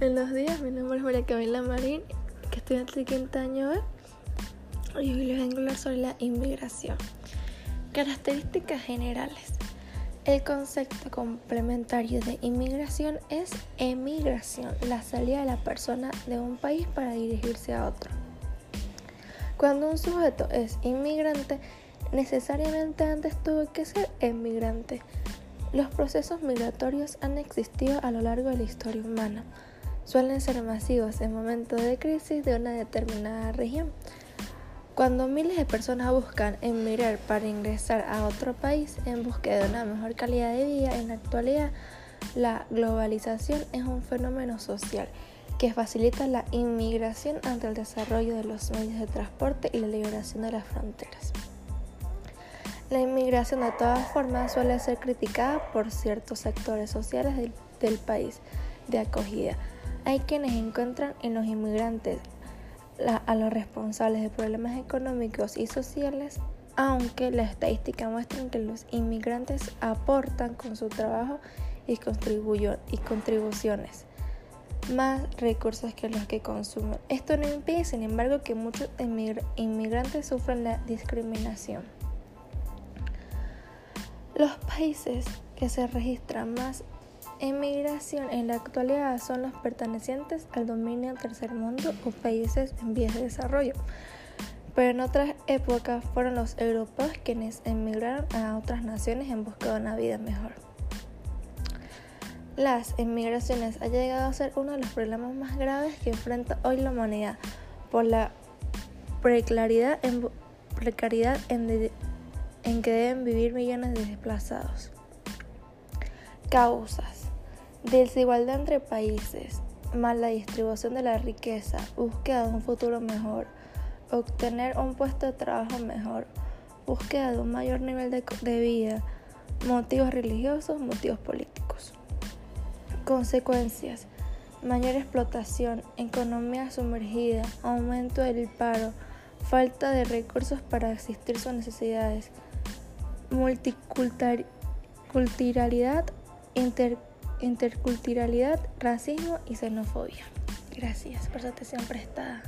Buenos días, mi nombre es María Camila Marín, que estudiante de quinto año y hoy les vengo a hablar sobre la inmigración. Características generales. El concepto complementario de inmigración es emigración, la salida de la persona de un país para dirigirse a otro. Cuando un sujeto es inmigrante, necesariamente antes tuvo que ser emigrante. Los procesos migratorios han existido a lo largo de la historia humana suelen ser masivos en momentos de crisis de una determinada región. Cuando miles de personas buscan emigrar para ingresar a otro país en búsqueda de una mejor calidad de vida, en la actualidad la globalización es un fenómeno social que facilita la inmigración ante el desarrollo de los medios de transporte y la liberación de las fronteras. La inmigración de todas formas suele ser criticada por ciertos sectores sociales del, del país de acogida, hay quienes encuentran en los inmigrantes a los responsables de problemas económicos y sociales, aunque la estadística muestra que los inmigrantes aportan con su trabajo y, y contribuciones más recursos que los que consumen. Esto no impide, sin embargo, que muchos inmigrantes sufran la discriminación. Los países que se registran más emigración en la actualidad son los pertenecientes al dominio tercer mundo o países en vías de desarrollo. Pero en otras épocas fueron los europeos quienes emigraron a otras naciones en busca de una vida mejor. Las emigraciones han llegado a ser uno de los problemas más graves que enfrenta hoy la humanidad por la precariedad en que deben vivir millones de desplazados. Causas Desigualdad entre países, mala distribución de la riqueza, búsqueda de un futuro mejor, obtener un puesto de trabajo mejor, búsqueda de un mayor nivel de, vida, motivos religiosos, motivos políticos. Consecuencias. Mayor explotación, economía sumergida, aumento del paro, falta de recursos para asistir sus necesidades, multiculturalidad, inter interculturalidad, racismo y xenofobia. Gracias por su atención prestada.